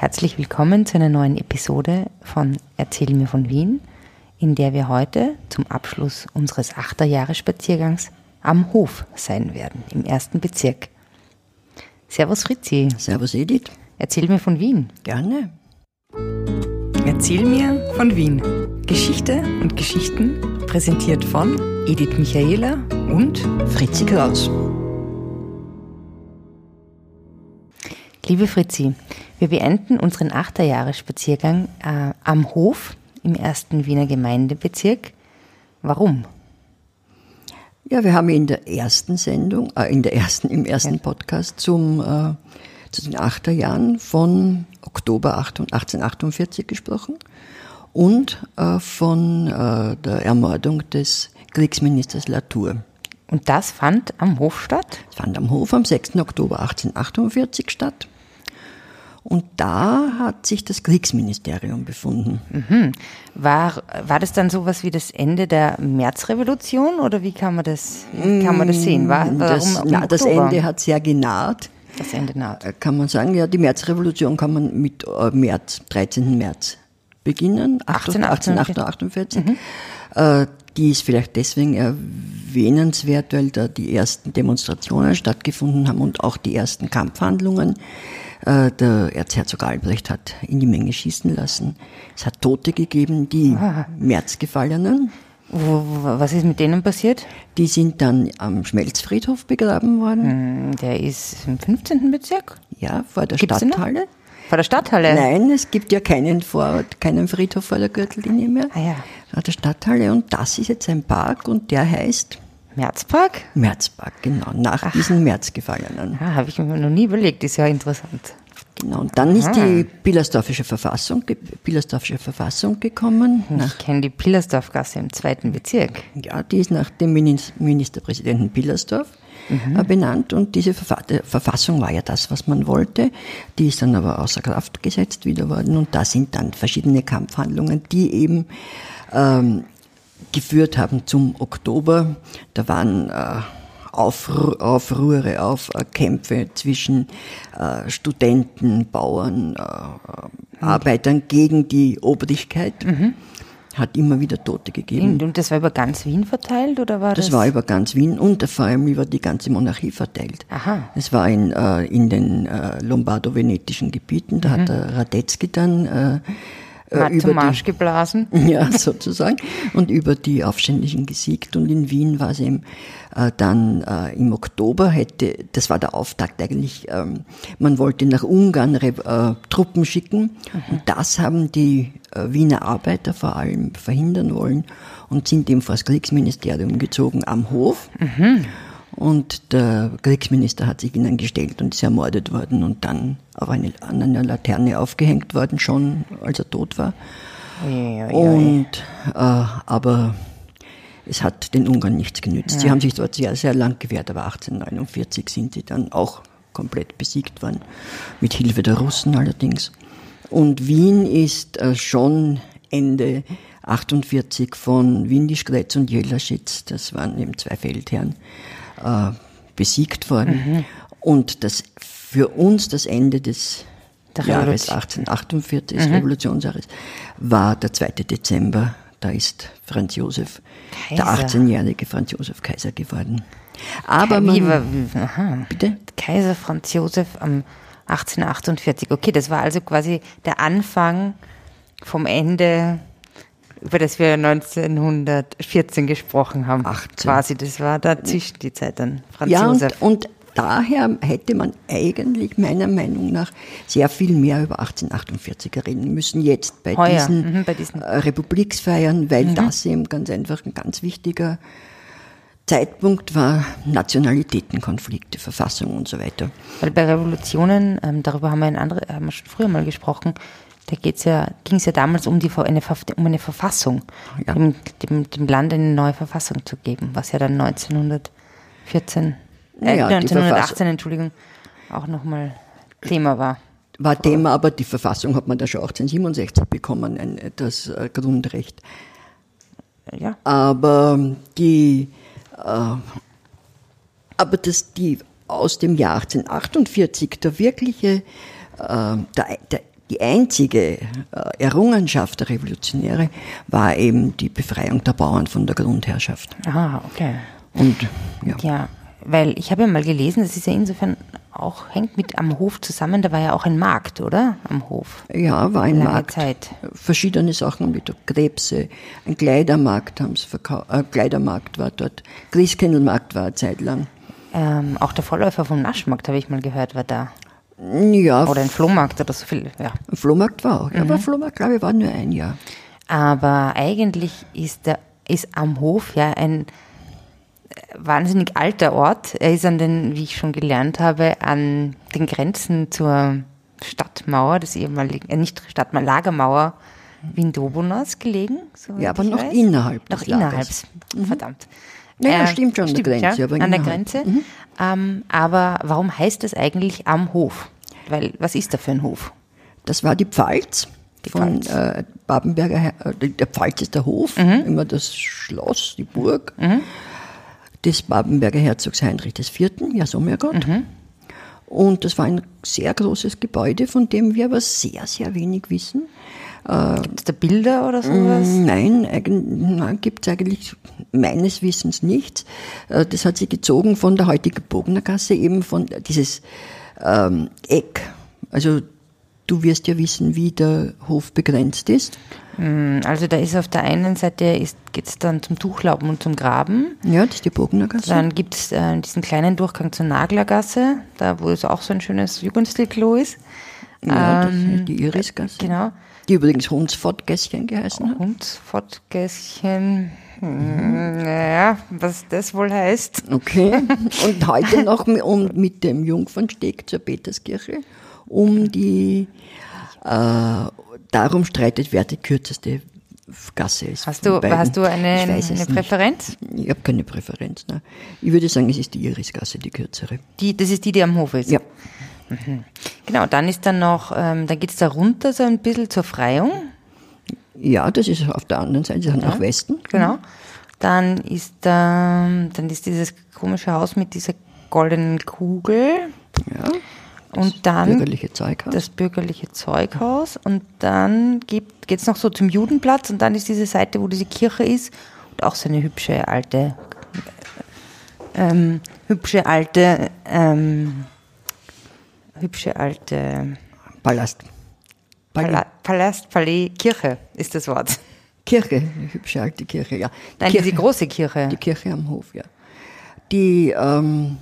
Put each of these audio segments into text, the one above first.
Herzlich willkommen zu einer neuen Episode von Erzähl mir von Wien, in der wir heute zum Abschluss unseres Achterjahresspaziergangs am Hof sein werden, im ersten Bezirk. Servus Fritzi. Servus Edith. Erzähl mir von Wien. Gerne. Erzähl mir von Wien. Geschichte und Geschichten präsentiert von Edith Michaela und Fritzi Kraus. Liebe Fritzi, wir beenden unseren Achterjahresspaziergang äh, am Hof im ersten Wiener Gemeindebezirk. Warum? Ja, wir haben in der ersten Sendung, äh, in der ersten, im ersten Podcast zum, äh, zu den Achterjahren von Oktober 1848 gesprochen und äh, von äh, der Ermordung des Kriegsministers Latour. Und das fand am Hof statt? Es fand am Hof am 6. Oktober 1848 statt. Und da hat sich das Kriegsministerium befunden. Mhm. War, war das dann sowas wie das Ende der Märzrevolution oder wie kann man das, kann man das sehen? War, das, na, das Ende hat sehr genaht. Das Ende naht. Äh, kann man sagen, ja, die Märzrevolution kann man mit äh, März, 13. März beginnen, 1848. Mhm. Äh, die ist vielleicht deswegen erwähnenswert, weil da die ersten Demonstrationen stattgefunden haben und auch die ersten Kampfhandlungen. Äh, der Erzherzog Albrecht hat in die Menge schießen lassen. Es hat Tote gegeben, die ah. Märzgefallenen. Was ist mit denen passiert? Die sind dann am Schmelzfriedhof begraben worden. Hm, der ist im 15. Bezirk? Ja, vor der Gibt's Stadthalle. Vor der Stadthalle? Nein, es gibt ja keinen, vor, keinen Friedhof vor der Gürtellinie mehr. Ah, ja. Vor der Stadthalle und das ist jetzt ein Park und der heißt Märzpark? Märzpark, genau, nach Ach. diesen Märzgefallenen. Ja, habe ich mir noch nie überlegt, ist ja interessant. Genau, und dann Aha. ist die Pillersdorfische Verfassung, Pillersdorfische Verfassung gekommen. Ich kenne die Pillersdorfgasse im zweiten Bezirk. Ja, die ist nach dem Ministerpräsidenten Pillersdorf mhm. Äh, benannt und diese Verfassung war ja das, was man wollte. Die ist dann aber außer Kraft gesetzt wieder worden und da sind dann verschiedene Kampfhandlungen, die eben ähm, geführt haben zum Oktober. Da waren äh, Aufru Aufruhre, Aufkämpfe zwischen äh, Studenten, Bauern, äh, Arbeitern gegen die Obrigkeit. Mhm. Hat immer wieder Tote gegeben. Und das war über ganz Wien verteilt oder war das? Das war über ganz Wien und vor allem über die ganze Monarchie verteilt. Aha. Es war in, in den lombardo-venetischen Gebieten. Da mhm. hat der Radetzky dann äh, zum Marsch die, geblasen. Ja, sozusagen. Und über die Aufständischen gesiegt. Und in Wien war es eben äh, dann äh, im Oktober hätte, das war der Auftakt eigentlich, ähm, man wollte nach Ungarn äh, Truppen schicken. Mhm. Und das haben die äh, Wiener Arbeiter vor allem verhindern wollen und sind eben vor das Kriegsministerium gezogen am Hof. Mhm. Und der Kriegsminister hat sich ihnen gestellt und ist ermordet worden und dann auf eine, an einer Laterne aufgehängt worden, schon als er tot war. Und, äh, aber es hat den Ungarn nichts genützt. Ja. Sie haben sich dort sehr, sehr lang gewehrt, aber 1849 sind sie dann auch komplett besiegt worden, mit Hilfe der Russen allerdings. Und Wien ist äh, schon Ende 48 von Windischgrätz und Jelaschitz, das waren eben zwei Feldherren, äh, besiegt worden. Mhm. Und das für uns das Ende des Jahres 1848, des mhm. Revolutionsjahres, war der 2. Dezember. Da ist Franz Josef, Kaiser. der 18-jährige Franz Josef Kaiser geworden. Aber man, war, aha. bitte? Kaiser Franz Josef am 1848. Okay, das war also quasi der Anfang vom Ende über das wir 1914 gesprochen haben. 18. Quasi, das war dazwischen die Zeit dann, Franz ja, Josef. Und, und daher hätte man eigentlich meiner Meinung nach sehr viel mehr über 1848 reden müssen, jetzt bei Heuer. diesen, mhm, bei diesen. Äh, Republiksfeiern, weil mhm. das eben ganz einfach ein ganz wichtiger Zeitpunkt war Nationalitätenkonflikte, Verfassung und so weiter. Weil bei Revolutionen, ähm, darüber haben wir, in andere, haben wir schon früher mal gesprochen, da geht's ja, ging es ja damals um, die, eine, um eine Verfassung, ja. dem, dem, dem Land eine neue Verfassung zu geben, was ja dann 1914, äh, ja, 1918, Entschuldigung, auch nochmal Thema war. War Thema, aber die Verfassung hat man da schon 1867 bekommen, ein, das äh, Grundrecht. Ja. Aber die, äh, aber das, die aus dem Jahr 1848, der wirkliche, äh, der, der die einzige äh, Errungenschaft der Revolutionäre war eben die Befreiung der Bauern von der Grundherrschaft. Ah, okay. Und ja. Ja, weil ich habe ja mal gelesen, das ist ja insofern auch, hängt mit am Hof zusammen, da war ja auch ein Markt, oder? Am Hof. Ja, war ein Lange Markt. Zeit. Verschiedene Sachen dort. Krebse, ein Kleidermarkt haben sie verkauft. Äh, Kleidermarkt war dort. Christkindlmarkt war eine Zeit lang. Ähm, auch der Vorläufer vom Naschmarkt, habe ich mal gehört, war da. Ja, Oder ein Flohmarkt oder so viel, ja. ein Flohmarkt war auch. Ja, Mhm. aber Flohmarkt, glaube ich, war nur ein Jahr. Aber eigentlich ist, der, ist am Hof ja ein wahnsinnig alter Ort. Er ist an den, wie ich schon gelernt habe, an den Grenzen zur Stadtmauer, des ehemaligen, äh, nicht Stadtmauer, Lagermauer Wien-Dobonas gelegen. soweit Ja, aber noch weiß. innerhalb Noch innerhalb, verdammt. Ja, Äh, stimmt schon, an der Grenze, ja, aber an der innerhalb. Grenze. Ähm, aber warum heißt das eigentlich am Hof? Weil, was ist da für ein Hof? Das war die Pfalz. Die von Pfalz. Äh, Babenberger, äh, der Pfalz ist der Hof, Mhm. immer das Schloss, die Burg des Babenberger Herzogs Heinrich IV., ja Sommergott. Mhm. Und das war ein sehr großes Gebäude, von dem wir aber sehr, sehr wenig wissen. Gibt es da Bilder oder sowas? Nein, nein gibt es eigentlich meines Wissens nichts. Äh, Das hat sich gezogen von der heutigen Bognergasse, eben von dieses ähm, Eck. Also du wirst ja wissen, wie der Hof begrenzt ist. Also da ist auf der einen Seite geht es dann zum Tuchlauben und zum Graben. Ja, das ist die Bognergasse. Dann gibt es äh, diesen kleinen Durchgang zur Naglergasse, da wo es auch so ein schönes Jugendstilklo ist. ja, das ähm, ist die Irisgasse. Genau. Die übrigens Hunsfortgässchen geheißen hat. Hundsfortgässchen. Hm, naja, was das wohl heißt. Okay. Und heute noch mi- mit dem Jungfernsteg zur Peterskirche, um die, äh, darum streitet, wer die kürzeste Gasse ist. Hast du, hast du eine, eine nicht. Präferenz? Ich habe keine Präferenz. Ne? Ich würde sagen, es ist die Irisgasse, die kürzere. Die, das ist die, die am Hof ist. Ja. Genau, dann ist dann noch, ähm, dann geht es da runter so ein bisschen zur Freiung. Ja, das ist auf der anderen Seite, nach Westen. Genau. Dann ist da, dann ist dieses komische Haus mit dieser goldenen Kugel. Ja. Und dann Bürgerliche Zeughaus. das bürgerliche Zeughaus. Und dann geht es noch so zum Judenplatz und dann ist diese Seite, wo diese Kirche ist. Und auch so eine hübsche alte, ähm, hübsche alte, ähm, hübsche alte Palast. Palais. Pala Palast, Palais, Kirche ist das Wort. Kirche, eine hübsche alte Kirche, ja. Nein, Kirche, diese große Kirche. Die Kirche am Hof, ja. Die, ähm,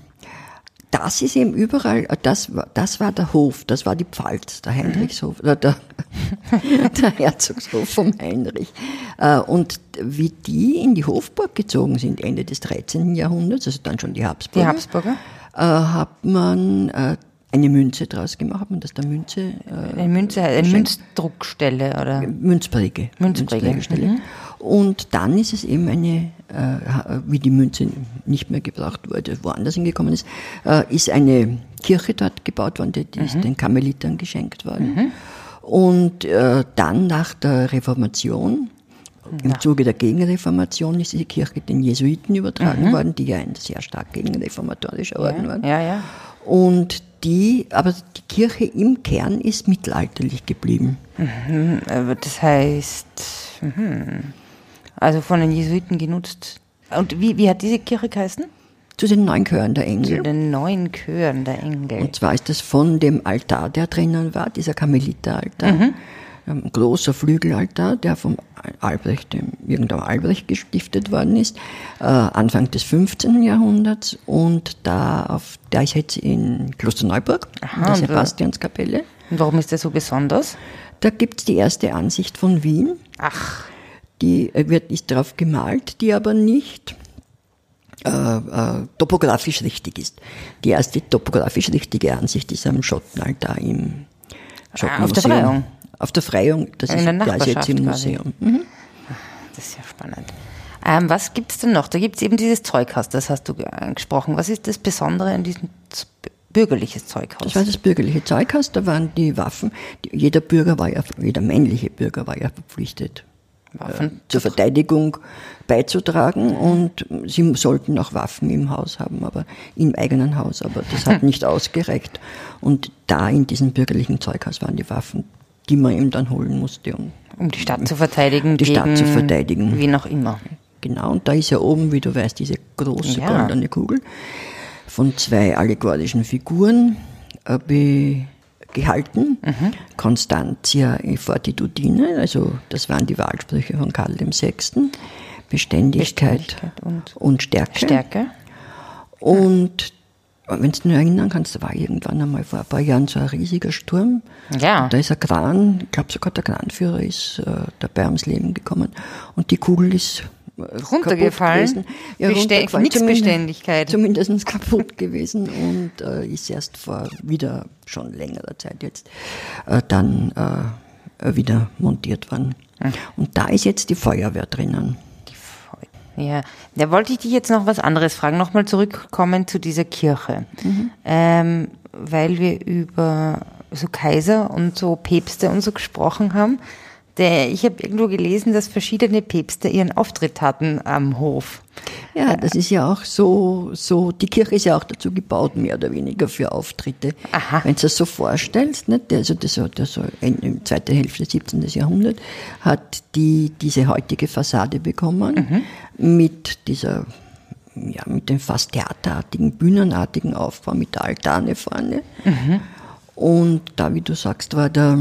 das ist eben überall, äh, das war, das war der Hof, das war die Pfalz, der Heinrichshof, oder der, der Herzogshof vom Heinrich. Äh, Und wie die in die Hofburg gezogen sind, Ende des 13. Jahrhunderts, also dann schon die Habsburger, Die Habsburger. äh, hat man äh, eine Münze draus gemacht, hat man das der Münze, äh, Eine Münze, eine Münzdruckstelle oder Münzpräge. Münzpräge, Münzprägestelle. Und dann ist es eben eine, äh, wie die Münze nicht mehr gebraucht wurde, woanders hingekommen ist, äh, ist eine Kirche dort gebaut worden, die, die ist den Karmelitern geschenkt worden. Und äh, dann nach der Reformation, im Zuge der Gegenreformation, ist diese Kirche den Jesuiten übertragen worden, die ja ein sehr stark gegenreformatorischer Orden waren. Ja, ja. Und die, aber die Kirche im Kern ist mittelalterlich geblieben. Aber Das heißt, mhm. also von den Jesuiten genutzt. Und wie, wie hat diese Kirche geheißen? Zu den neun Chören der Zu Engel. den neuen Chören der Engel. Und zwar ist das von dem Altar, der drinnen war, dieser Karmeliteraltar. Ein großer Flügelaltar, der vom Albrecht, dem irgendeinem Albrecht gestiftet worden ist, äh, Anfang des 15. Jahrhunderts. Und da auf, der ist jetzt in Klosterneuburg, in der da- Sebastianskapelle. Und warum ist der so besonders? Da gibt's die erste Ansicht von Wien. Ach, Die äh, wird, ist drauf gemalt, die aber nicht äh, äh, topografisch richtig ist. Die erste topografisch richtige Ansicht ist am Schottenaltar im Ah, auf der Schottenmuseum. Auf der Freiung, das In ist, der ist jetzt im. Museum. Mhm. das ist ja spannend. Ähm, was gibt es denn noch? Da gibt es eben dieses Zeughaus, das hast du ge- angesprochen. Was ist das Besondere an diesem bürgerliches Zeughaus? Das war das bürgerliche Zeughaus, da waren die Waffen, die, jeder Bürger war ja, jeder männliche Bürger war ja verpflichtet, äh, zur Verteidigung beizutragen und sie sollten auch Waffen im Haus haben, aber im eigenen Haus, aber das hat nicht ausgereicht. Und da in diesem bürgerlichen Zeughaus waren die Waffen die man ihm dann holen musste, um, um die Stadt zu verteidigen. Die Stadt zu verteidigen. Wie noch immer. Genau, und da ist ja oben, wie du weißt, diese große Ja. goldene Kugel von zwei allegorischen Figuren äh, gehalten. Mhm. Constantia e fortitudine, also das waren die Wahlsprüche von Karl VI. Beständigkeit, Beständigkeit und und Stärke. Stärke. Und wenn du nur erinnern kannst, da war irgendwann einmal vor ein paar Jahren so ein riesiger Sturm. Ja. Da ist ein Kran, ich glaube sogar der Kranführer ist äh, dabei ums Leben gekommen. Und die Kugel ist äh, Runtergefallen. Ja, Bestän- runtergefallen. nix Zumindest- Beständigkeit. Zumindest kaputt gewesen und äh, ist erst vor wieder schon längerer Zeit jetzt äh, dann äh, wieder montiert worden. Hm. Und da ist jetzt die Feuerwehr drinnen. Ja, da wollte ich dich jetzt noch was anderes fragen. Nochmal zurückkommen zu dieser Kirche. Ähm, weil wir über so Kaiser und so Päpste und so gesprochen haben. Der, ich habe irgendwo gelesen, dass verschiedene Päpste ihren Auftritt hatten am Hof. Ja, das ist ja auch so, so, die Kirche ist ja auch dazu gebaut, mehr oder weniger für Auftritte. Aha. Wenn du das so vorstellst, nicht? also das hat ja so in, in zweite Hälfte des 17. Jahrhunderts, hat die diese heutige Fassade bekommen, mit dieser, ja, mit dem fast theaterartigen, bühnenartigen Aufbau, mit der Altane vorne. Und da, wie du sagst, war der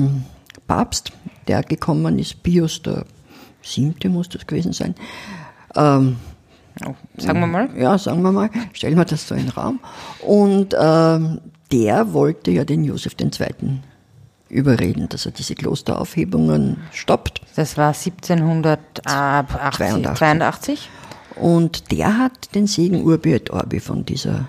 Papst, der gekommen ist, Pius der Siebte muss das gewesen sein, ähm, sagen wir mal. ja, sagen wir mal, stellen wir das so in den Raum. Und ähm, der wollte ja den Josef II. überreden, dass er diese Klosteraufhebungen stoppt. Das war 1782. 82. Und der hat den Segen Urbi et Orbi von dieser,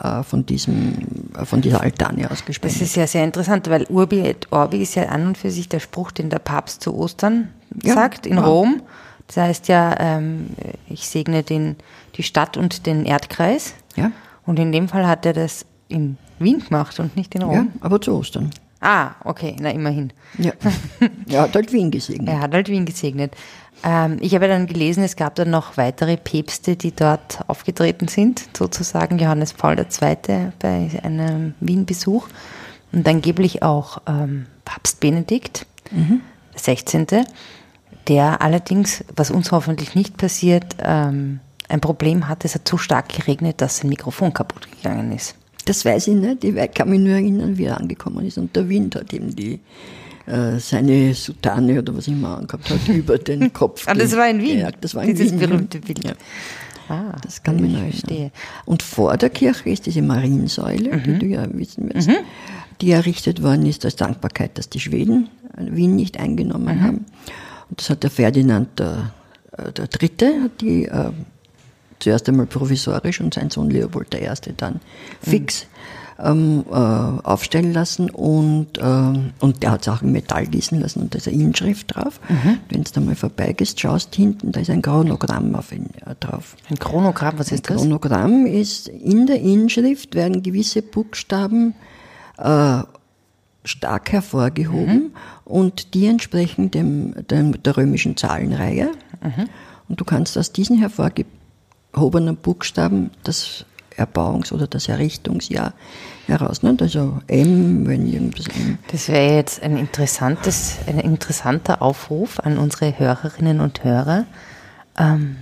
äh, von diesem, äh, von dieser Altane Das ausgespendet. ist ja sehr interessant, weil Urbi et Orbi ist ja an und für sich der Spruch, den der Papst zu Ostern Ja, sagt in ja. Rom. Das heißt ja, ähm, ich segne den, die Stadt und den Erdkreis. Ja, Und in dem Fall hat er das in Wien gemacht und nicht in Rom. ja, aber zu Ostern. Ah, okay, na immerhin. Ja, er hat halt Wien gesegnet. Er hat halt Wien gesegnet. Ähm, ich habe dann gelesen, es gab dann noch weitere Päpste, die dort aufgetreten sind, sozusagen Johannes Paul II. bei einem Wien-Besuch und angeblich auch ähm, Papst Benedikt, der 16., der allerdings, was uns hoffentlich nicht passiert, ähm, ein Problem hatte, es hat so stark geregnet, dass sein Mikrofon kaputt gegangen ist. Das weiß ich nicht. Ich kann mich nur erinnern, wie er angekommen ist. Und der Wind hat ihm die, äh, seine Soutane oder was immer angehabt hat, über den Kopf. Ah, das war in Wien? gejagt. Das war in Dieses Wien. berühmte Bild. Ja, Ah, das kann ich verstehe. erinnern. Und vor der Kirche ist diese Mariensäule, Mhm. die du ja wissen wirst, die errichtet worden ist als Dankbarkeit, dass die Schweden Wien nicht eingenommen Mhm. haben. Und das hat der Ferdinand der, äh, der Dritte, hat die äh, zuerst einmal provisorisch und sein Sohn Leopold I. dann fix ähm, äh, aufstellen lassen und, ähm, und der hat es auch in Metall gießen lassen und da ist eine Inschrift drauf. Wenn du da mal vorbeigehst, schaust hinten, da ist ein Chronogramm auf ihn, äh, drauf. Ein Chronogramm, was ist das? Chronogramm ist, in der Inschrift werden gewisse Buchstaben äh, stark hervorgehoben und die entsprechen dem, dem, der römischen Zahlenreihe. Und du kannst aus diesen hervorgehobenen Buchstaben das Erbauungs- oder das Errichtungsjahr herausnehmen. Also M, wenn irgendwas M. Das wäre jetzt ein interessantes, ein interessanter Aufruf an unsere Hörerinnen und Hörer. Ähm,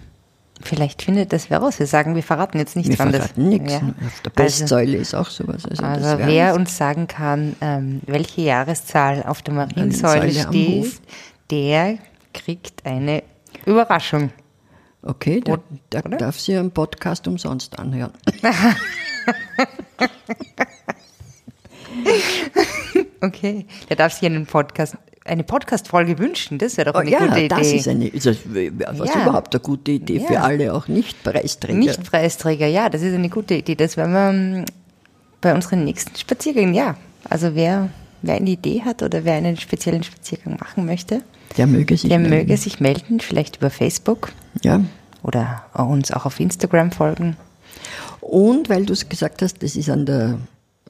vielleicht findet das wer raus. Wir sagen, wir verraten jetzt nicht, Wir verraten nichts. Ja. Auf der Also, Bestsäule ist auch sowas. Also, also wer uns sagen kann, ähm, welche Jahreszahl auf der Mariensäule steht, der kriegt eine Überraschung. Okay, der, der darf sie einen Podcast umsonst anhören. Okay, der darf sich einen Podcast, eine Podcast-Folge wünschen. Das wäre doch Oh, eine ja, gute Idee. das ist eine, ist das, was Ja. überhaupt eine gute Idee Ja. für alle, auch nicht Preisträger. Nicht Preisträger, ja, das ist eine gute Idee. Das werden wir ähm, bei unseren nächsten Spaziergängen, ja. Also wer, wer eine Idee hat oder wer einen speziellen Spaziergang machen möchte, Der möge sich der melden. möge sich melden, vielleicht über Facebook Ja. oder uns auch auf Instagram folgen. Und weil du es gesagt hast, das ist an der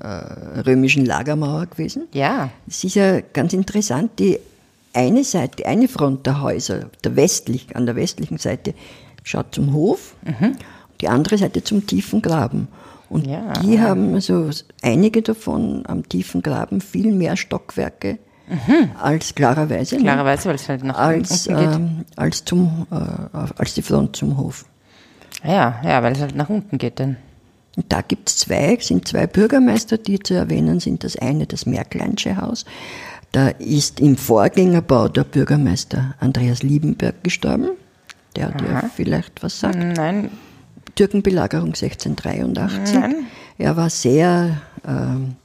römischen Lagermauer gewesen. Ja, Es ist ja ganz interessant, die eine Seite, eine Front der Häuser, der westlich, an der westlichen Seite, schaut zum Hof, die andere Seite zum tiefen Graben. Und Ja. die haben also einige davon am tiefen Graben viel mehr Stockwerke als klarerweise. ne? Klarerweise, weil es halt nach als, unten geht. ähm, als, zum, äh, als die Front zum Hof. ja, ja, weil es halt nach unten geht dann. Und da gibt es zwei, sind zwei Bürgermeister, die zu erwähnen sind. Das eine, das Merkleinsche Haus. Da ist im Vorgängerbau der Bürgermeister Andreas Liebenberg gestorben. Der dir vielleicht was sagt. Nein, Türkenbelagerung 1683. Nein. Er war sehr, ähm,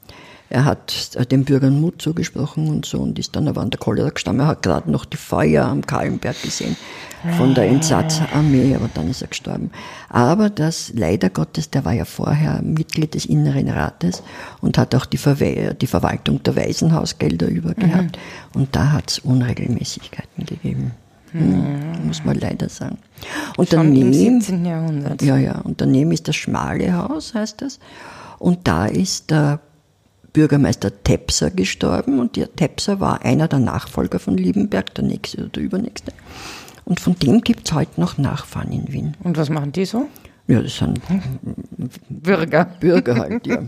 er hat äh, den Bürgern Mut zugesprochen und so und ist dann aber an der Cholera gestorben. Er hat gerade noch die Feuer am Kahlenberg gesehen von der Entsatzarmee, aber dann ist er gestorben. Aber das, leider Gottes, der war ja vorher Mitglied des Inneren Rates und hat auch die, Verwe die Verwaltung der Waisenhausgelder übergehabt. Und da hat es Unregelmäßigkeiten gegeben. Hm, muss man leider sagen. Und schon im daneben, 17. Jahrhundert. ja, ja. Und daneben ist das Schmale Haus, heißt das. Und da ist der Bürgermeister Tepser gestorben. Und der Tepser war einer der Nachfolger von Liebenberg, der nächste oder der übernächste. Und von dem gibt es heute noch Nachfahren in Wien. Und was machen die so? Ja, das sind Bürger. Bürger halt, ja.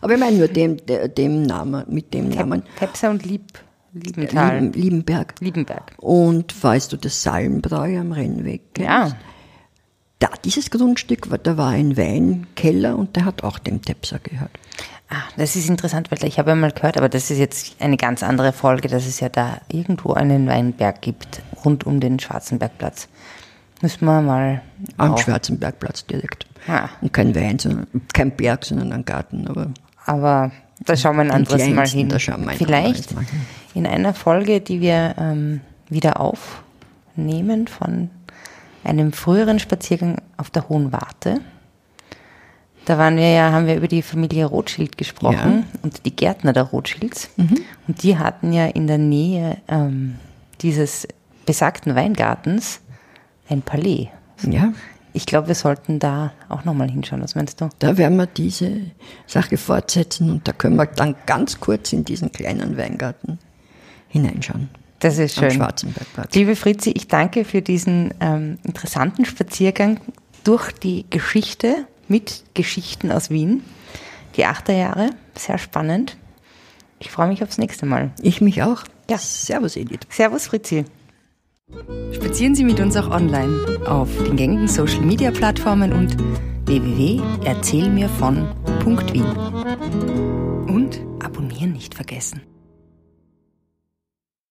Aber ich meine nur dem, dem Namen, mit dem Namen. Tepser und Lieb, Liebenthal. Lieben, Liebenberg. Liebenberg. Und weißt du, das Salmbräu am Rennweg? Ja. Da, dieses Grundstück, war- da war ein Weinkeller und der hat auch dem Tepser gehört. Ah, das ist interessant, weil ich habe ja mal gehört, aber das ist jetzt eine ganz andere Folge, dass es ja da irgendwo einen Weinberg gibt, rund um den Schwarzenbergplatz. Müssen wir mal Am auf- Schwarzenbergplatz direkt. Ah. Und kein Wein, sondern kein Berg, sondern ein Garten. Aber Aber da schauen wir ein anderes Mal hin. Vielleicht Mal hin. in einer Folge, die wir ähm, wieder aufnehmen von einem früheren Spaziergang auf der Hohen Warte. Da waren wir ja, haben wir über die Familie Rothschild gesprochen und die Gärtner der Rothschilds. Mhm. Und die hatten ja in der Nähe ähm, dieses besagten Weingartens ein Palais. ja, Ich glaube, wir sollten da auch nochmal hinschauen. Was meinst du? da werden wir diese Sache fortsetzen und da können wir dann ganz kurz in diesen kleinen Weingarten hineinschauen. Das ist Am schön. Schwarzenbergplatz. Liebe Fritzi, ich danke für diesen ähm, interessanten Spaziergang durch die Geschichte mit Geschichten aus Wien. Die Achterjahre, sehr spannend. Ich freue mich aufs nächste Mal. Ich mich auch. Ja. Servus, Edith. Servus, Fritzi. Spazieren Sie mit uns auch online auf den gängigen Social Media Plattformen und www.erzählmirvon.wien. Und abonnieren nicht vergessen.